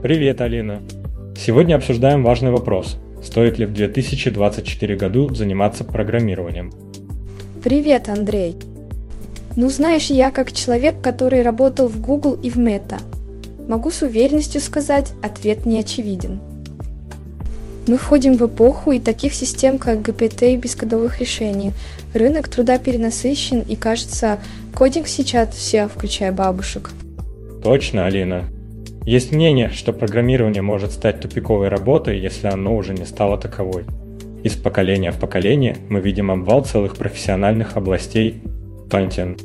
Привет, Алина! Сегодня обсуждаем важный вопрос. Стоит ли в 2024 году заниматься программированием? Привет, Андрей! Ну, знаешь, я как человек, который работал в Google и в Meta, могу с уверенностью сказать, ответ не очевиден. Мы входим в эпоху и таких систем, как GPT и бескодовых решений. Рынок труда перенасыщен, и кажется, кодинг сейчас все, включая бабушек. Точно, Алина. Есть мнение, что программирование может стать тупиковой работой, если оно уже не стало таковой. Из поколения в поколение мы видим обвал целых профессиональных областей Пантин.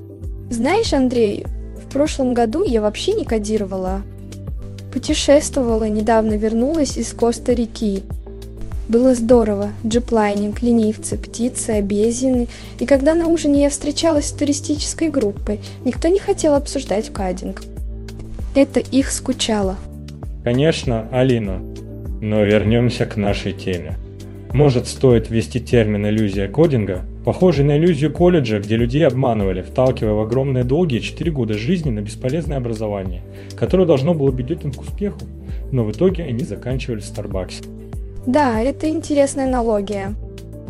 Знаешь, Андрей, в прошлом году я вообще не кодировала. Путешествовала, недавно вернулась из Коста-Рики. Было здорово. Ziplining, ленивцы, птицы, обезьяны. И когда на ужине я встречалась с туристической группой, никто не хотел обсуждать coding. Это их скучало. Конечно, Алина. Но вернемся к нашей теме. Может, стоит ввести термин «иллюзия кодинга», похожий на иллюзию колледжа, где людей обманывали, вталкивая в огромные долгие 4 года жизни на бесполезное образование, которое должно было привести им к успеху, но в итоге они заканчивали в Старбаксе. Да, это интересная аналогия.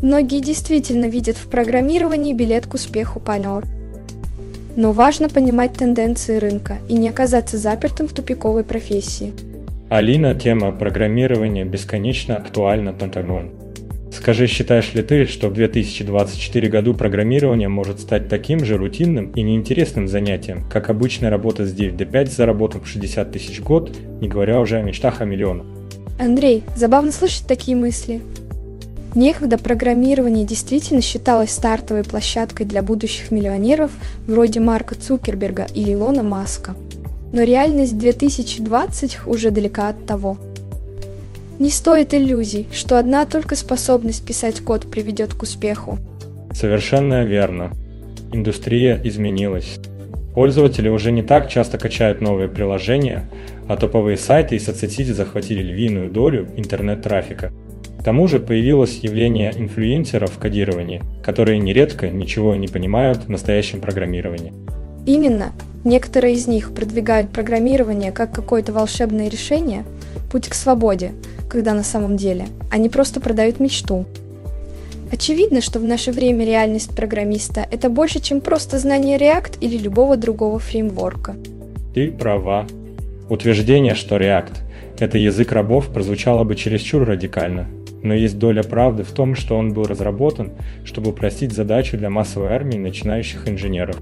Многие действительно видят в программировании билет к успеху партнер. Но важно понимать тенденции рынка и не оказаться запертым в тупиковой профессии. Алина, тема программирования бесконечно актуальна Пентагон. Скажи, считаешь ли ты, что в 2024 году программирование может стать таким же рутинным и неинтересным занятием, как обычная работа с 9 до 5 с заработок в 60 тысяч в год, не говоря уже о мечтах о миллионах? Андрей, забавно слышать такие мысли. Некогда программирование действительно считалось стартовой площадкой для будущих миллионеров вроде Марка Цукерберга или Илона Маска. Но реальность 2020 уже далека от того. Не стоит иллюзий, что одна только способность писать код приведет к успеху. Совершенно верно. Индустрия изменилась. Пользователи уже не так часто качают новые приложения, а топовые сайты и соцсети захватили львиную долю интернет-трафика – к тому же появилось явление инфлюенсеров в кодировании, которые нередко ничего не понимают в настоящем программировании. Именно. Некоторые из них продвигают программирование как какое-то волшебное решение, путь к свободе, когда на самом деле они просто продают мечту. Очевидно, что в наше время реальность программиста – это больше, чем просто знание React или любого другого фреймворка. Ты права. Утверждение, что React – это язык рабов, прозвучало бы чересчур радикально – но есть доля правды в том, что он был разработан, чтобы упростить задачу для массовой армии начинающих инженеров.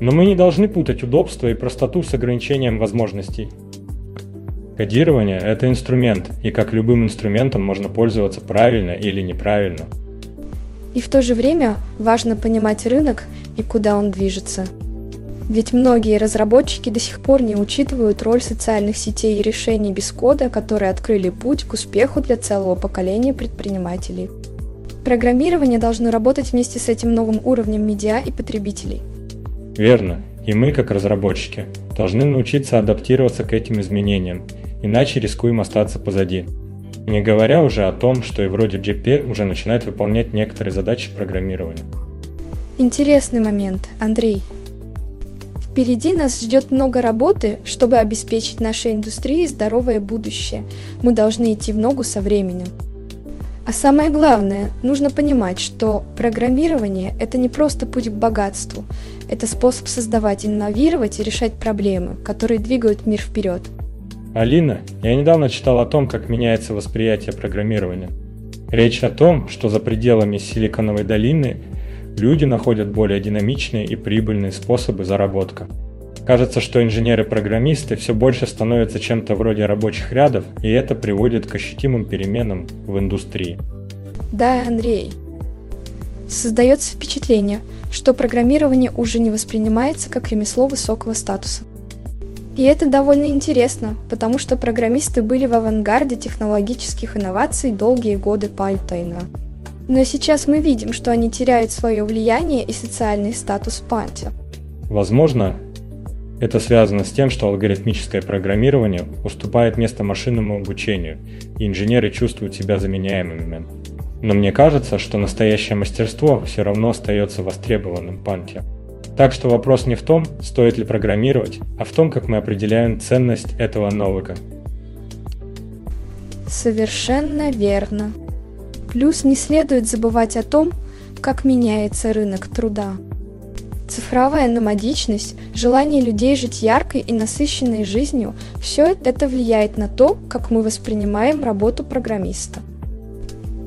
Но мы не должны путать удобство и простоту с ограничением возможностей. Кодирование – это инструмент, и как любым инструментом можно пользоваться правильно или неправильно. И в то же время важно понимать рынок и куда он движется. Ведь многие разработчики до сих пор не учитывают роль социальных сетей и решений без кода, которые открыли путь к успеху для целого поколения предпринимателей. Программирование должно работать вместе с этим новым уровнем медиа и потребителей. Верно. И мы, как разработчики, должны научиться адаптироваться к этим изменениям, иначе рискуем остаться позади. Не говоря уже о том, что и вроде GP уже начинает выполнять некоторые задачи программирования. Интересный момент, Андрей. Впереди нас ждет много работы, чтобы обеспечить нашей индустрии здоровое будущее. Мы должны идти в ногу со временем. А самое главное, нужно понимать, что программирование – это не просто путь к богатству, это способ создавать, инновировать и решать проблемы, которые двигают мир вперед. Алина, я недавно читал о том, как меняется восприятие программирования. Речь о том, что за пределами Силиконовой долины люди находят более динамичные и прибыльные способы заработка. Кажется, что инженеры-программисты все больше становятся чем-то вроде рабочих рядов, и это приводит к ощутимым переменам в индустрии. Да, Андрей. создается впечатление, что программирование уже не воспринимается как ремесло высокого статуса. И это довольно интересно, потому что программисты были в авангарде технологических инноваций долгие годы Пальтайна. Но сейчас мы видим, что они теряют свое влияние и социальный статус Панти. Возможно, это связано с тем, что алгоритмическое программирование уступает место машинному обучению, и инженеры чувствуют себя заменяемыми. Но мне кажется, что настоящее мастерство все равно остается востребованным панте. Так что вопрос не в том, стоит ли программировать, а в том, как мы определяем ценность этого навыка. Совершенно верно. Плюс не следует забывать о том, как меняется рынок труда. Цифровая номадичность, желание людей жить яркой и насыщенной жизнью – все это влияет на то, как мы воспринимаем работу программиста.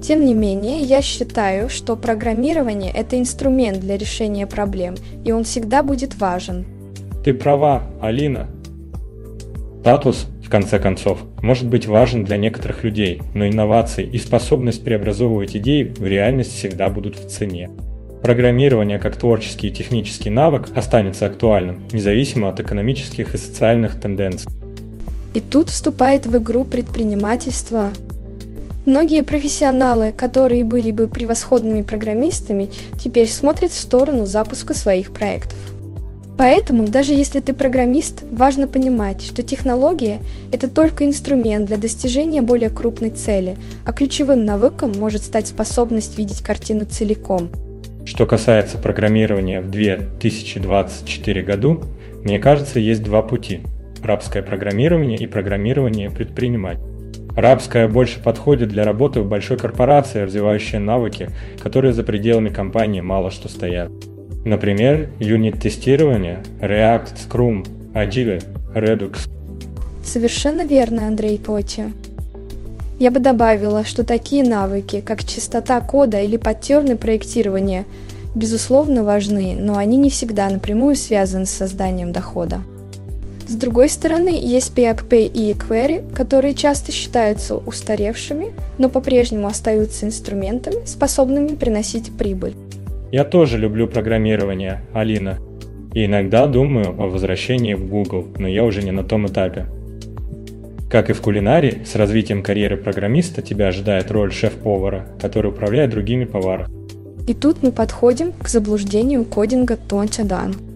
Тем не менее, я считаю, что программирование – это инструмент для решения проблем, и он всегда будет важен. Ты права, Алина. Статус, в конце концов, может быть важен для некоторых людей, но инновации и способность преобразовывать идеи в реальность всегда будут в цене. Программирование как творческий и технический навык останется актуальным, независимо от экономических и социальных тенденций. И тут вступает в игру предпринимательство, Многие профессионалы, которые были бы превосходными программистами, теперь смотрят в сторону запуска своих проектов. Поэтому, даже если ты программист, важно понимать, что технология – это только инструмент для достижения более крупной цели, а ключевым навыком может стать способность видеть картину целиком. Что касается программирования в 2024 году, мне кажется, есть два пути – рабское программирование и программирование предпринимателя. Арабская больше подходит для работы в большой корпорации, развивающей навыки, которые за пределами компании мало что стоят. Например, юнит-тестирование, React, Scrum, Agile, Redux. Совершенно верно, Андрей Поти. Я бы добавила, что такие навыки, как чистота кода или паттерны проектирования, безусловно важны, но они не всегда напрямую связаны с созданием дохода. С другой стороны, есть PHP и Query, которые часто считаются устаревшими, но по-прежнему остаются инструментами, способными приносить прибыль. Я тоже люблю программирование, Алина. И иногда думаю о возвращении в Google, но я уже не на том этапе. Как и в кулинарии, с развитием карьеры программиста тебя ожидает роль шеф-повара, который управляет другими поварами. И тут мы подходим к заблуждению кодинга Тончадан –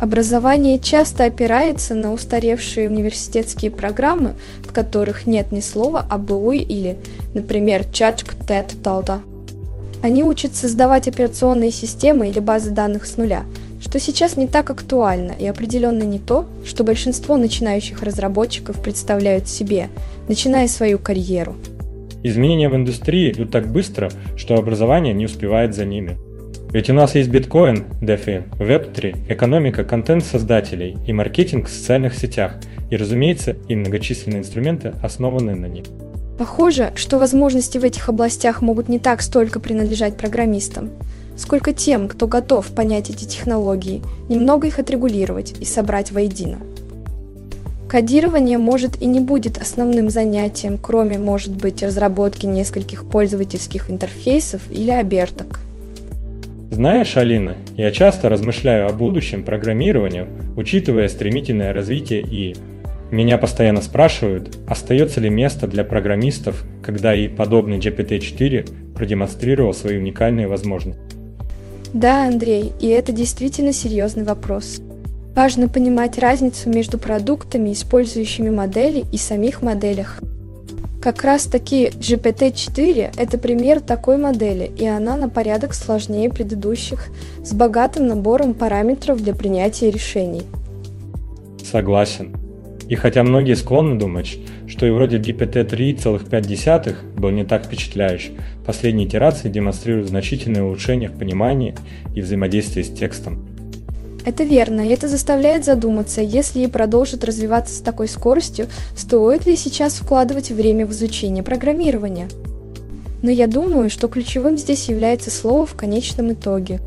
Образование часто опирается на устаревшие университетские программы, в которых нет ни слова АБУ или, например, Чачк Тет Талда. Они учат создавать операционные системы или базы данных с нуля, что сейчас не так актуально и определенно не то, что большинство начинающих разработчиков представляют себе, начиная свою карьеру. Изменения в индустрии идут так быстро, что образование не успевает за ними. Ведь у нас есть биткоин, DeFi, Web3, экономика контент-создателей и маркетинг в социальных сетях, и, разумеется, и многочисленные инструменты, основанные на них. Похоже, что возможности в этих областях могут не так столько принадлежать программистам, сколько тем, кто готов понять эти технологии, немного их отрегулировать и собрать воедино. Кодирование может и не будет основным занятием, кроме, может быть, разработки нескольких пользовательских интерфейсов или оберток – знаешь, Алина, я часто размышляю о будущем программировании, учитывая стремительное развитие и меня постоянно спрашивают, остается ли место для программистов, когда и подобный GPT-4 продемонстрировал свои уникальные возможности. Да, Андрей, и это действительно серьезный вопрос. Важно понимать разницу между продуктами, использующими модели, и самих моделях. Как раз таки GPT-4 – это пример такой модели, и она на порядок сложнее предыдущих, с богатым набором параметров для принятия решений. Согласен. И хотя многие склонны думать, что и вроде GPT-3,5 был не так впечатляющий, последние итерации демонстрируют значительное улучшение в понимании и взаимодействии с текстом. Это верно, и это заставляет задуматься, если и продолжит развиваться с такой скоростью, стоит ли сейчас вкладывать время в изучение программирования. Но я думаю, что ключевым здесь является слово в конечном итоге.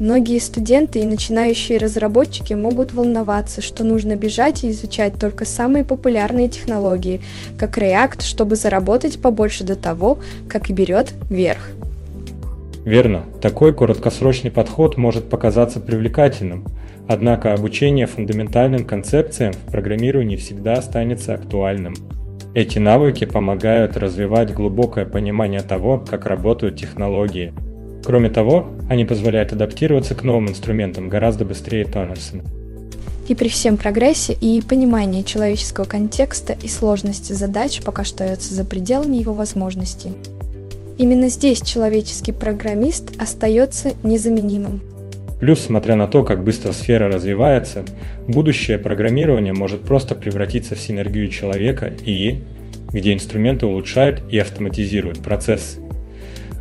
Многие студенты и начинающие разработчики могут волноваться, что нужно бежать и изучать только самые популярные технологии, как React, чтобы заработать побольше до того, как и берет вверх. Верно, такой короткосрочный подход может показаться привлекательным, однако обучение фундаментальным концепциям в программировании всегда останется актуальным. Эти навыки помогают развивать глубокое понимание того, как работают технологии. Кроме того, они позволяют адаптироваться к новым инструментам гораздо быстрее Тонерсона. И при всем прогрессе и понимании человеческого контекста и сложности задач пока остается за пределами его возможностей. Именно здесь человеческий программист остается незаменимым. Плюс, смотря на то, как быстро сфера развивается, будущее программирование может просто превратиться в синергию человека и где инструменты улучшают и автоматизируют процессы,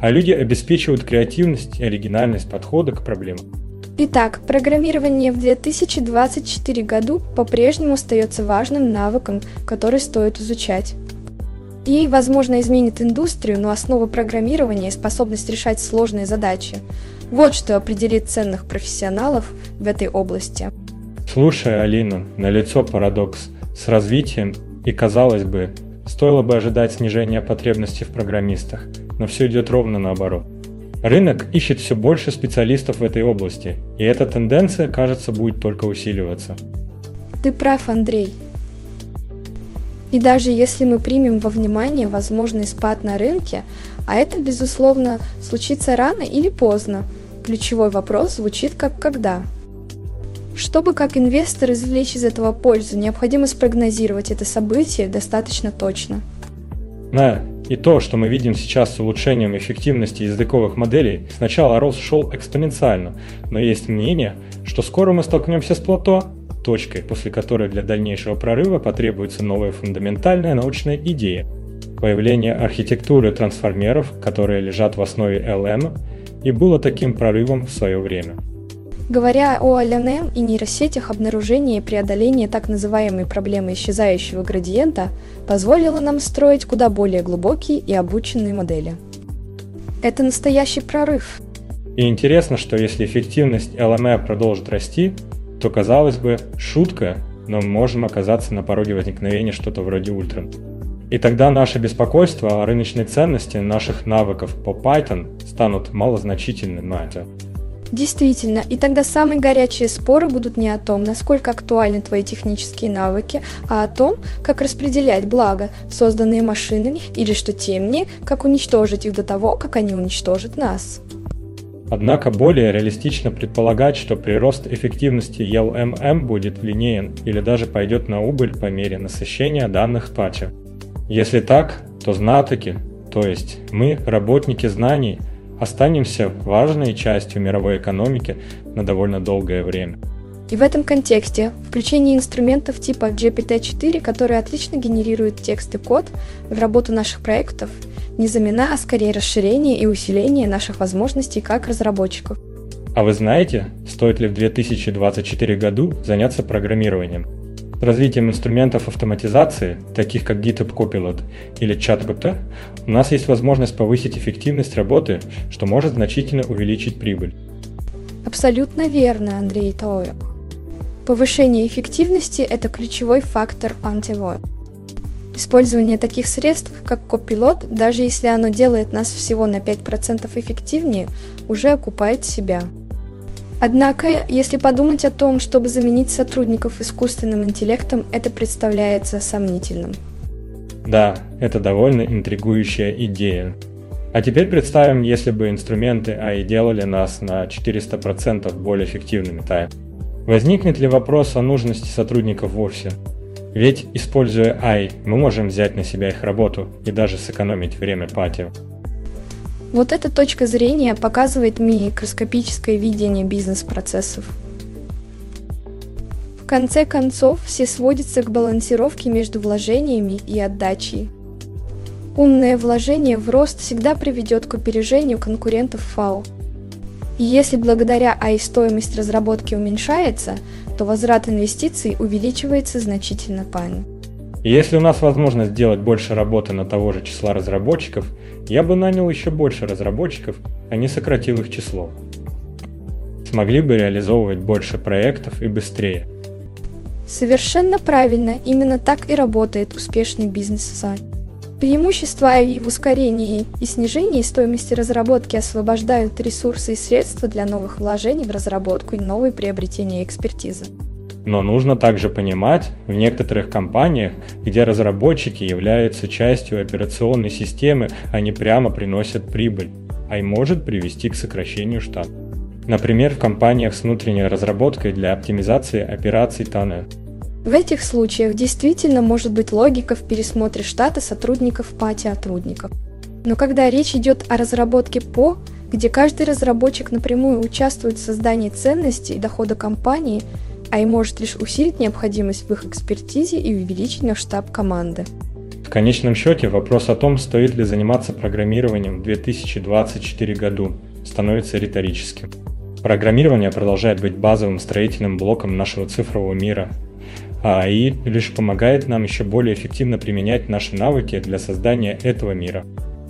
а люди обеспечивают креативность и оригинальность подхода к проблемам. Итак, программирование в 2024 году по-прежнему остается важным навыком, который стоит изучать. И, возможно, изменит индустрию, но основа программирования и способность решать сложные задачи. Вот что определит ценных профессионалов в этой области. Слушая Алину, налицо парадокс. С развитием и, казалось бы, стоило бы ожидать снижения потребностей в программистах, но все идет ровно наоборот. Рынок ищет все больше специалистов в этой области, и эта тенденция, кажется, будет только усиливаться. Ты прав, Андрей. И даже если мы примем во внимание возможный спад на рынке, а это, безусловно, случится рано или поздно, ключевой вопрос звучит как «когда?». Чтобы как инвестор извлечь из этого пользу, необходимо спрогнозировать это событие достаточно точно. Да, и то, что мы видим сейчас с улучшением эффективности языковых моделей, сначала рост шел экспоненциально, но есть мнение, что скоро мы столкнемся с плато, точкой, после которой для дальнейшего прорыва потребуется новая фундаментальная научная идея. Появление архитектуры трансформеров, которые лежат в основе LM, и было таким прорывом в свое время. Говоря о LNM и нейросетях, обнаружение и преодоление так называемой проблемы исчезающего градиента позволило нам строить куда более глубокие и обученные модели. Это настоящий прорыв. И интересно, что если эффективность LMA продолжит расти, то, казалось бы, шутка, но мы можем оказаться на пороге возникновения что-то вроде ультра. И тогда наше беспокойство о рыночной ценности наших навыков по Python станут малозначительны на это. Действительно, и тогда самые горячие споры будут не о том, насколько актуальны твои технические навыки, а о том, как распределять благо, созданные машинами, или что темнее, как уничтожить их до того, как они уничтожат нас. Однако более реалистично предполагать, что прирост эффективности LMM будет линейен или даже пойдет на убыль по мере насыщения данных патча. Если так, то знатоки, то есть мы, работники знаний, останемся важной частью мировой экономики на довольно долгое время. И в этом контексте включение инструментов типа GPT-4, которые отлично генерируют текст и код в работу наших проектов – не замена, а скорее расширение и усиление наших возможностей как разработчиков. А вы знаете, стоит ли в 2024 году заняться программированием? Развитием инструментов автоматизации, таких как GitHub Copilot или ChatGPT, у нас есть возможность повысить эффективность работы, что может значительно увеличить прибыль. Абсолютно верно, Андрей Тою. Повышение эффективности – это ключевой фактор антивой. Использование таких средств, как Copilot, даже если оно делает нас всего на 5% эффективнее, уже окупает себя. Однако, если подумать о том, чтобы заменить сотрудников искусственным интеллектом, это представляется сомнительным. Да, это довольно интригующая идея. А теперь представим, если бы инструменты AI делали нас на 400% более эффективными, Тай. Возникнет ли вопрос о нужности сотрудников вовсе? Ведь, используя AI, мы можем взять на себя их работу и даже сэкономить время пати. Вот эта точка зрения показывает микроскопическое видение бизнес-процессов. В конце концов, все сводится к балансировке между вложениями и отдачей. Умное вложение в рост всегда приведет к опережению конкурентов ФАО. И если благодаря AI стоимость разработки уменьшается, то возврат инвестиций увеличивается значительно пани. Если у нас возможность сделать больше работы на того же числа разработчиков, я бы нанял еще больше разработчиков, а не сократил их число. Смогли бы реализовывать больше проектов и быстрее. Совершенно правильно, именно так и работает успешный бизнес-сайт. Преимущества и в ускорении и снижении стоимости разработки освобождают ресурсы и средства для новых вложений в разработку и новые приобретения экспертизы. Но нужно также понимать, в некоторых компаниях, где разработчики являются частью операционной системы, они прямо приносят прибыль, а и может привести к сокращению штата. Например, в компаниях с внутренней разработкой для оптимизации операций тоннеля. В этих случаях действительно может быть логика в пересмотре штата сотрудников пати сотрудников. Но когда речь идет о разработке ПО, где каждый разработчик напрямую участвует в создании ценностей и дохода компании, а и может лишь усилить необходимость в их экспертизе и увеличить наш штаб команды. В конечном счете вопрос о том, стоит ли заниматься программированием в 2024 году, становится риторическим. Программирование продолжает быть базовым строительным блоком нашего цифрового мира, а АИ лишь помогает нам еще более эффективно применять наши навыки для создания этого мира.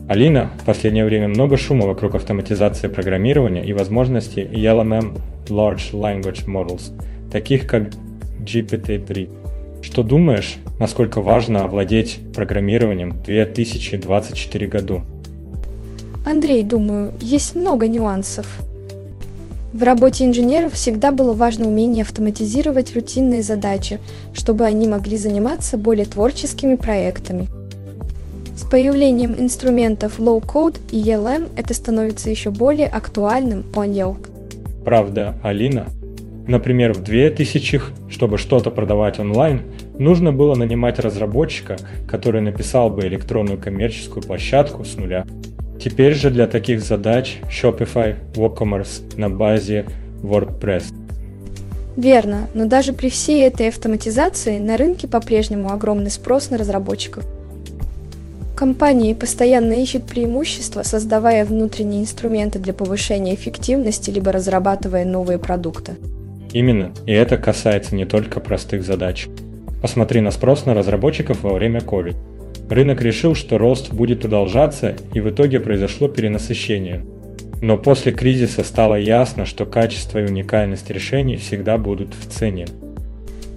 Алина, в последнее время много шума вокруг автоматизации программирования и возможностей LLM Large Language Models, таких как GPT-3. Что думаешь, насколько важно овладеть программированием в 2024 году? Андрей, думаю, есть много нюансов. В работе инженеров всегда было важно умение автоматизировать рутинные задачи, чтобы они могли заниматься более творческими проектами. С появлением инструментов Low-Code и ELM это становится еще более актуальным, понял. Правда, Алина? Например, в 2000-х, чтобы что-то продавать онлайн, нужно было нанимать разработчика, который написал бы электронную коммерческую площадку с нуля. Теперь же для таких задач Shopify WooCommerce на базе WordPress. Верно, но даже при всей этой автоматизации на рынке по-прежнему огромный спрос на разработчиков. Компании постоянно ищут преимущества, создавая внутренние инструменты для повышения эффективности, либо разрабатывая новые продукты. Именно, и это касается не только простых задач. Посмотри на спрос на разработчиков во время COVID. Рынок решил, что рост будет продолжаться, и в итоге произошло перенасыщение. Но после кризиса стало ясно, что качество и уникальность решений всегда будут в цене.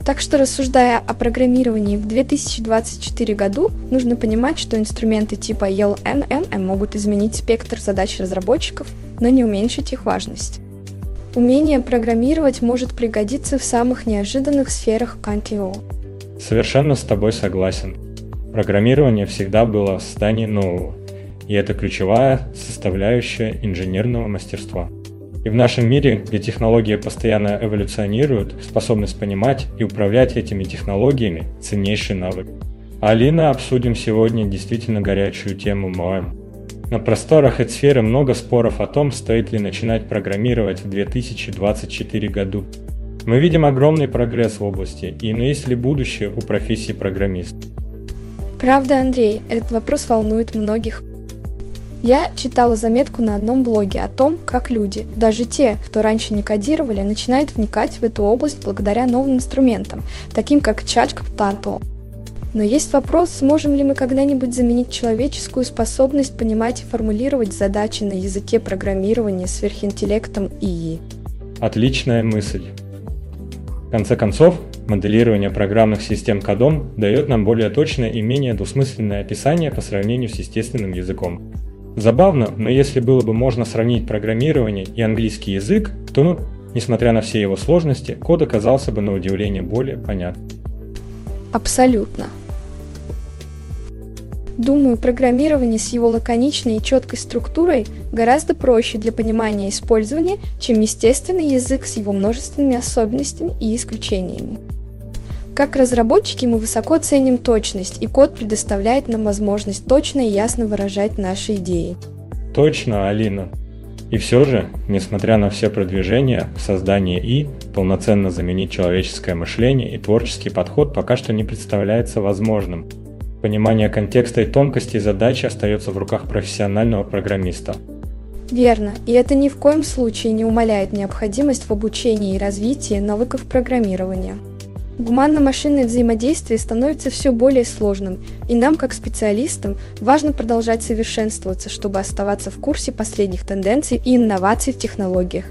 Так что, рассуждая о программировании в 2024 году, нужно понимать, что инструменты типа LNM могут изменить спектр задач разработчиков, но не уменьшить их важность. Умение программировать может пригодиться в самых неожиданных сферах КНТО. Совершенно с тобой согласен. Программирование всегда было в состоянии нового, и это ключевая составляющая инженерного мастерства. И в нашем мире, где технологии постоянно эволюционируют, способность понимать и управлять этими технологиями – ценнейший навык. Алина обсудим сегодня действительно горячую тему МОЭМ. На просторах этой сферы много споров о том, стоит ли начинать программировать в 2024 году. Мы видим огромный прогресс в области, и но есть ли будущее у профессии программист? Правда, Андрей, этот вопрос волнует многих. Я читала заметку на одном блоге о том, как люди, даже те, кто раньше не кодировали, начинают вникать в эту область благодаря новым инструментам, таким как ChatGPT. Но есть вопрос, сможем ли мы когда-нибудь заменить человеческую способность понимать и формулировать задачи на языке программирования сверхинтеллектом ИИ. Отличная мысль. В конце концов, моделирование программных систем кодом дает нам более точное и менее двусмысленное описание по сравнению с естественным языком. Забавно, но если было бы можно сравнить программирование и английский язык, то, ну, несмотря на все его сложности, код оказался бы на удивление более понятным. Абсолютно. Думаю, программирование с его лаконичной и четкой структурой гораздо проще для понимания и использования, чем естественный язык с его множественными особенностями и исключениями. Как разработчики мы высоко ценим точность, и код предоставляет нам возможность точно и ясно выражать наши идеи. Точно, Алина. И все же, несмотря на все продвижения в создании И, полноценно заменить человеческое мышление и творческий подход пока что не представляется возможным – Понимание контекста и тонкостей задачи остается в руках профессионального программиста. Верно, и это ни в коем случае не умаляет необходимость в обучении и развитии навыков программирования. Гуманно-машинное взаимодействие становится все более сложным, и нам, как специалистам, важно продолжать совершенствоваться, чтобы оставаться в курсе последних тенденций и инноваций в технологиях.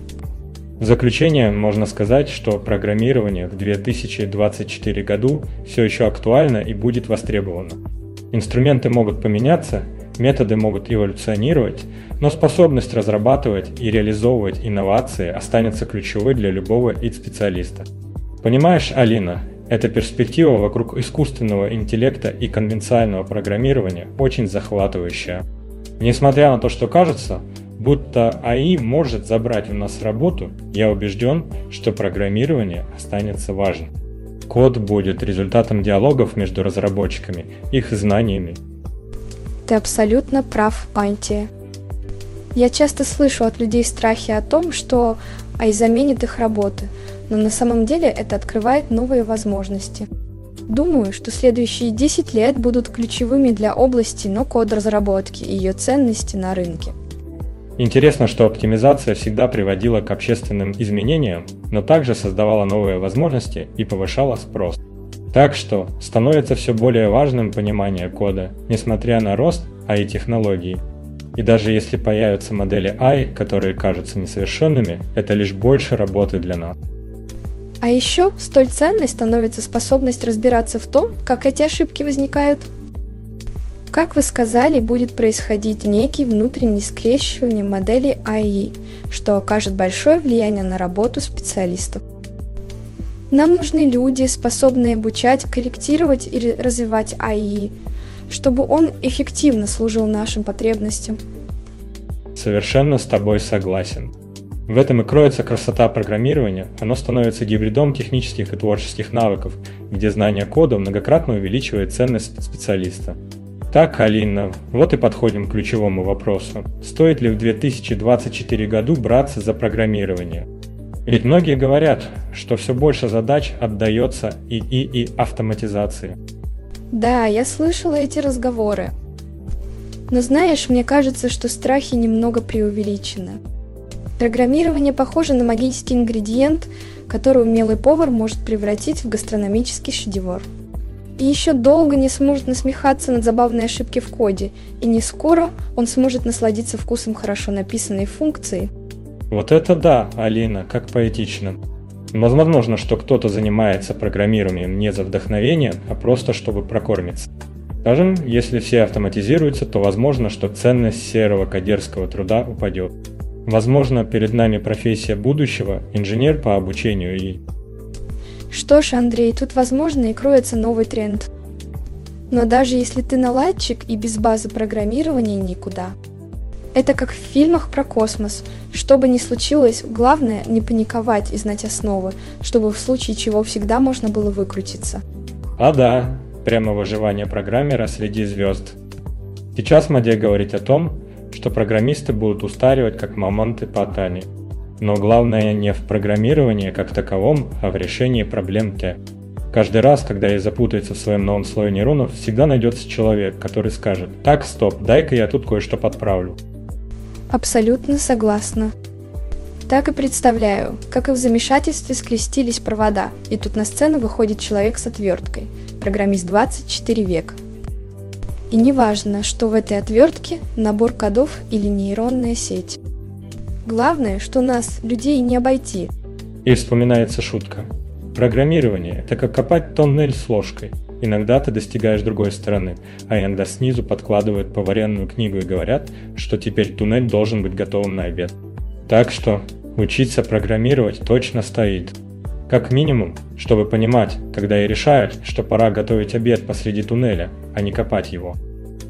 В заключение можно сказать, что программирование в 2024 году все еще актуально и будет востребовано. Инструменты могут поменяться, методы могут эволюционировать, но способность разрабатывать и реализовывать инновации останется ключевой для любого ид-специалиста. Понимаешь, Алина, эта перспектива вокруг искусственного интеллекта и конвенциального программирования очень захватывающая. Несмотря на то, что кажется, будто АИ может забрать у нас работу, я убежден, что программирование останется важным. Код будет результатом диалогов между разработчиками, их знаниями. Ты абсолютно прав, Пантия. Я часто слышу от людей страхи о том, что АИ заменит их работы – но на самом деле это открывает новые возможности. Думаю, что следующие 10 лет будут ключевыми для области но-код разработки и ее ценности на рынке. Интересно, что оптимизация всегда приводила к общественным изменениям, но также создавала новые возможности и повышала спрос. Так что становится все более важным понимание кода, несмотря на рост AI-технологий. И даже если появятся модели AI, которые кажутся несовершенными, это лишь больше работы для нас. А еще столь ценной становится способность разбираться в том, как эти ошибки возникают. Как вы сказали, будет происходить некий внутренний скрещивание модели АИ, что окажет большое влияние на работу специалистов. Нам нужны люди, способные обучать, корректировать и развивать АИ, чтобы он эффективно служил нашим потребностям. Совершенно с тобой согласен. В этом и кроется красота программирования, оно становится гибридом технических и творческих навыков, где знание кода многократно увеличивает ценность специалиста. Так, Алина, вот и подходим к ключевому вопросу. Стоит ли в 2024 году браться за программирование? Ведь многие говорят, что все больше задач отдается ИИ и автоматизации. Да, я слышала эти разговоры. Но знаешь, мне кажется, что страхи немного преувеличены. Программирование похоже на магический ингредиент, который умелый повар может превратить в гастрономический шедевр. И еще долго не сможет насмехаться над забавной ошибки в коде, и не скоро он сможет насладиться вкусом хорошо написанной функции. Вот это да, Алина, как поэтично. Возможно, что кто-то занимается программированием не за вдохновением, а просто чтобы прокормиться. Скажем, если все автоматизируются, то возможно, что ценность серого кодерского труда упадет. Возможно, перед нами профессия будущего – инженер по обучению и... Что ж, Андрей, тут, возможно, и кроется новый тренд. Но даже если ты наладчик и без базы программирования никуда. Это как в фильмах про космос. Что бы ни случилось, главное не паниковать и знать основы, чтобы в случае чего всегда можно было выкрутиться. А да, прямо выживание программера среди звезд. Сейчас моде говорить о том, что программисты будут устаривать как мамонты по Тане. Но главное не в программировании как таковом, а в решении проблем Т. Каждый раз, когда я запутается в своем новом слое нейронов, всегда найдется человек, который скажет «Так, стоп, дай-ка я тут кое-что подправлю». Абсолютно согласна. Так и представляю, как и в замешательстве скрестились провода, и тут на сцену выходит человек с отверткой, программист 24 века. И не важно, что в этой отвертке набор кодов или нейронная сеть. Главное, что нас, людей, не обойти. И вспоминается шутка. Программирование – это как копать тоннель с ложкой. Иногда ты достигаешь другой стороны, а иногда снизу подкладывают поваренную книгу и говорят, что теперь туннель должен быть готовым на обед. Так что учиться программировать точно стоит. Как минимум, чтобы понимать, когда и решают, что пора готовить обед посреди туннеля, а не копать его.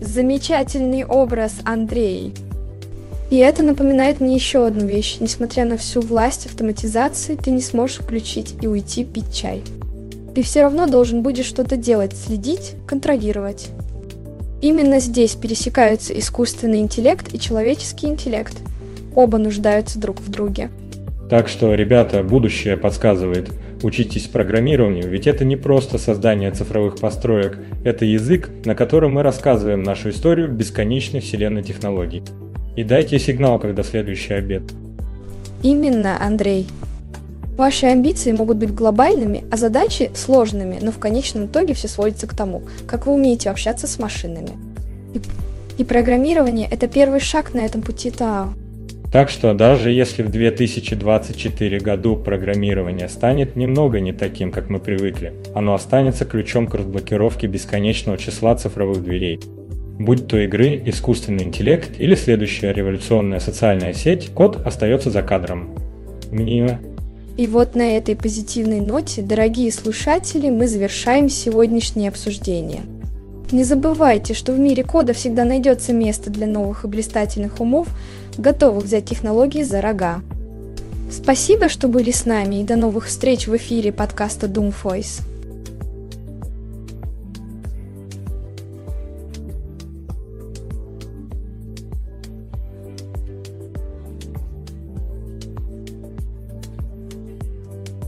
Замечательный образ, Андрей. И это напоминает мне еще одну вещь. Несмотря на всю власть автоматизации, ты не сможешь включить и уйти пить чай. Ты все равно должен будешь что-то делать, следить, контролировать. Именно здесь пересекаются искусственный интеллект и человеческий интеллект. Оба нуждаются друг в друге. Так что, ребята, будущее подсказывает, учитесь программированию, ведь это не просто создание цифровых построек, это язык, на котором мы рассказываем нашу историю бесконечной вселенной технологий. И дайте сигнал, когда следующий обед. Именно, Андрей. Ваши амбиции могут быть глобальными, а задачи сложными, но в конечном итоге все сводится к тому, как вы умеете общаться с машинами. И, и программирование – это первый шаг на этом пути ТАО. Так что даже если в 2024 году программирование станет немного не таким, как мы привыкли, оно останется ключом к разблокировке бесконечного числа цифровых дверей. Будь то игры, искусственный интеллект или следующая революционная социальная сеть, код остается за кадром. Мимо. И вот на этой позитивной ноте, дорогие слушатели, мы завершаем сегодняшнее обсуждение. Не забывайте, что в мире кода всегда найдется место для новых и блистательных умов, готовых взять технологии за рога. Спасибо, что были с нами, и до новых встреч в эфире подкаста Doom Voice.